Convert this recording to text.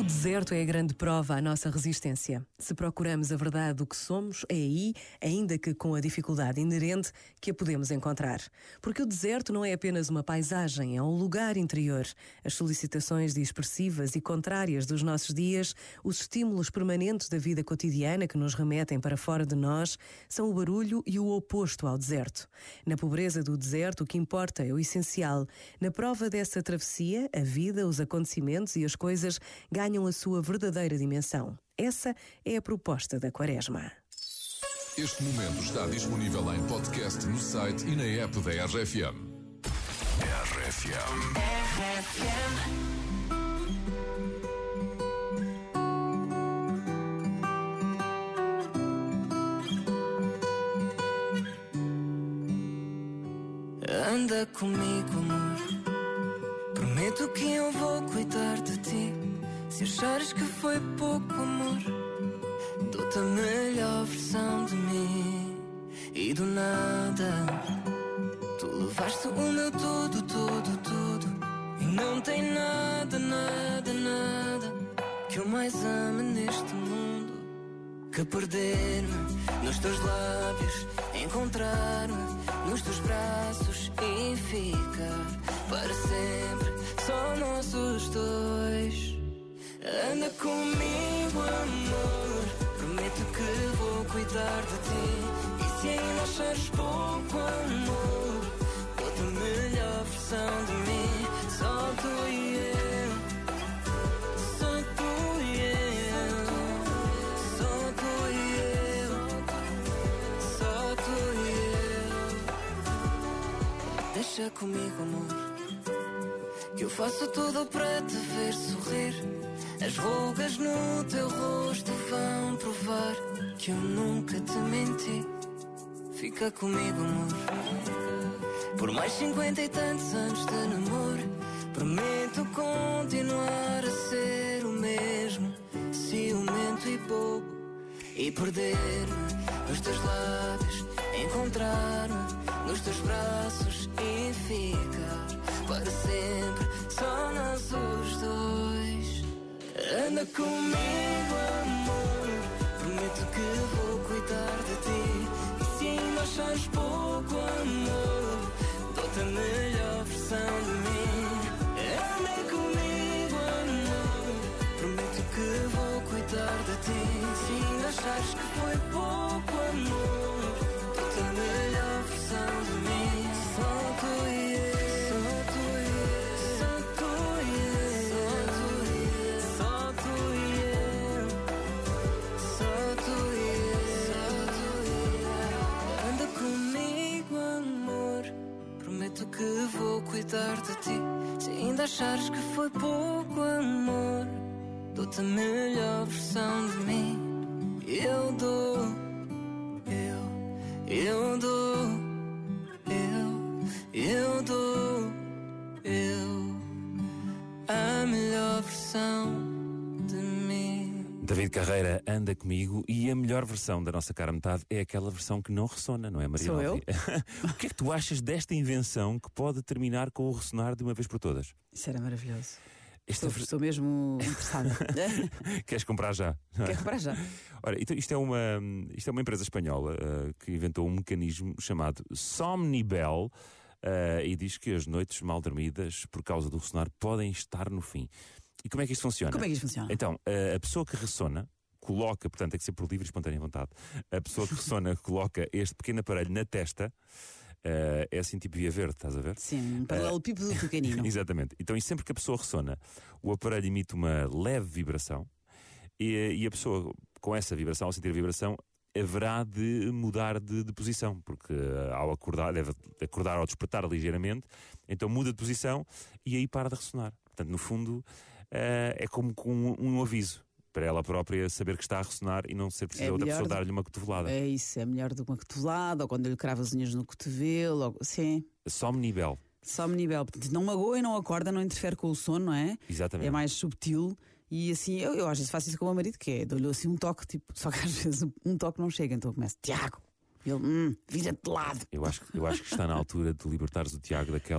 O deserto é a grande prova à nossa resistência. Se procuramos a verdade do que somos, é aí, ainda que com a dificuldade inerente, que a podemos encontrar. Porque o deserto não é apenas uma paisagem, é um lugar interior. As solicitações dispersivas e contrárias dos nossos dias, os estímulos permanentes da vida cotidiana que nos remetem para fora de nós, são o barulho e o oposto ao deserto. Na pobreza do deserto, o que importa é o essencial. Na prova dessa travessia, a vida, os acontecimentos e as coisas ganham a sua verdadeira dimensão. Essa é a proposta da Quaresma. Este momento está disponível em podcast no site e na app da RFM. RFM. Anda comigo, amor. Prometo que eu vou cuidar de ti. Se achares que foi pouco amor, dou-te a melhor versão de mim. E do nada, tu levaste o meu tudo, tudo, tudo. E não tem nada, nada, nada que eu mais ame neste mundo que perder-me nos teus lábios, encontrar-me nos teus braços e ficar para sempre, só nossos dois. Comigo, amor. Prometo que vou cuidar de ti. E se ainda achares pouco amor, outra melhor versão de mim. Só tu e eu. Só tu e eu. Só tu e eu. Só tu e eu. Deixa comigo, amor. Que eu faço tudo para te ver sorrir. As rugas no teu rosto vão provar que eu nunca te menti. Fica comigo, amor. Por mais cinquenta e tantos anos de namoro, prometo continuar a ser o mesmo, ciumento e bobo. E perder-me nos teus lábios, encontrar-me nos teus braços e ficar comigo, amor. Prometo que vou cuidar de ti. E se ainda achares pouco amor, dou-te a melhor versão de mim. Anda comigo, amor. Prometo que vou cuidar de ti. Se ainda achares que foi pouco amor, ti. Se ainda achares que foi pouco amor, dou-te a melhor versão de mim. Eu dou, eu, eu dou, David Carreira anda comigo e a melhor versão da nossa cara metade é aquela versão que não ressona, não é, Maria? Sou eu? O que é que tu achas desta invenção que pode terminar com o ressonar de uma vez por todas? Isso era maravilhoso. Estou, estou mesmo interessada. Queres comprar já? Quer comprar já? Ora, então isto é uma, isto é uma empresa espanhola uh, que inventou um mecanismo chamado Somnibel uh, e diz que as noites mal dormidas, por causa do ressonar, podem estar no fim. E como é que isto funciona? Como é que isto funciona? Então, uh, a pessoa que ressona coloca, portanto, tem que ser por livre e espontânea vontade. A pessoa que ressona coloca este pequeno aparelho na testa. Uh, é assim tipo via verde, estás a ver? Sim, um paralelepípedo pequenino. Exatamente. Então, e sempre que a pessoa ressona, o aparelho emite uma leve vibração e, e a pessoa, com essa vibração, ao sentir a vibração, haverá de mudar de, de posição, porque uh, ao acordar, deve acordar ao despertar ligeiramente, então muda de posição e aí para de ressonar. Portanto, no fundo, uh, é como com um, um aviso para ela própria saber que está a ressonar e não ser preciso É outra pessoa dar-lhe uma cotovelada. É isso, é melhor do que uma cotovelada, ou quando ele crava as unhas no cotovelo. Ou... Sim, Somnibel. somnibel. Portanto, não magoa e não acorda, não interfere com o sono, não é? Exatamente. É mais subtil. E assim, eu, eu às vezes faço isso com o meu marido, que é dou-lhe assim um toque, tipo, só que às vezes um toque não chega, então eu começo, Tiago, e ele, hum, vira-te de lado. Eu acho, eu acho que está na altura de libertares o Tiago daquela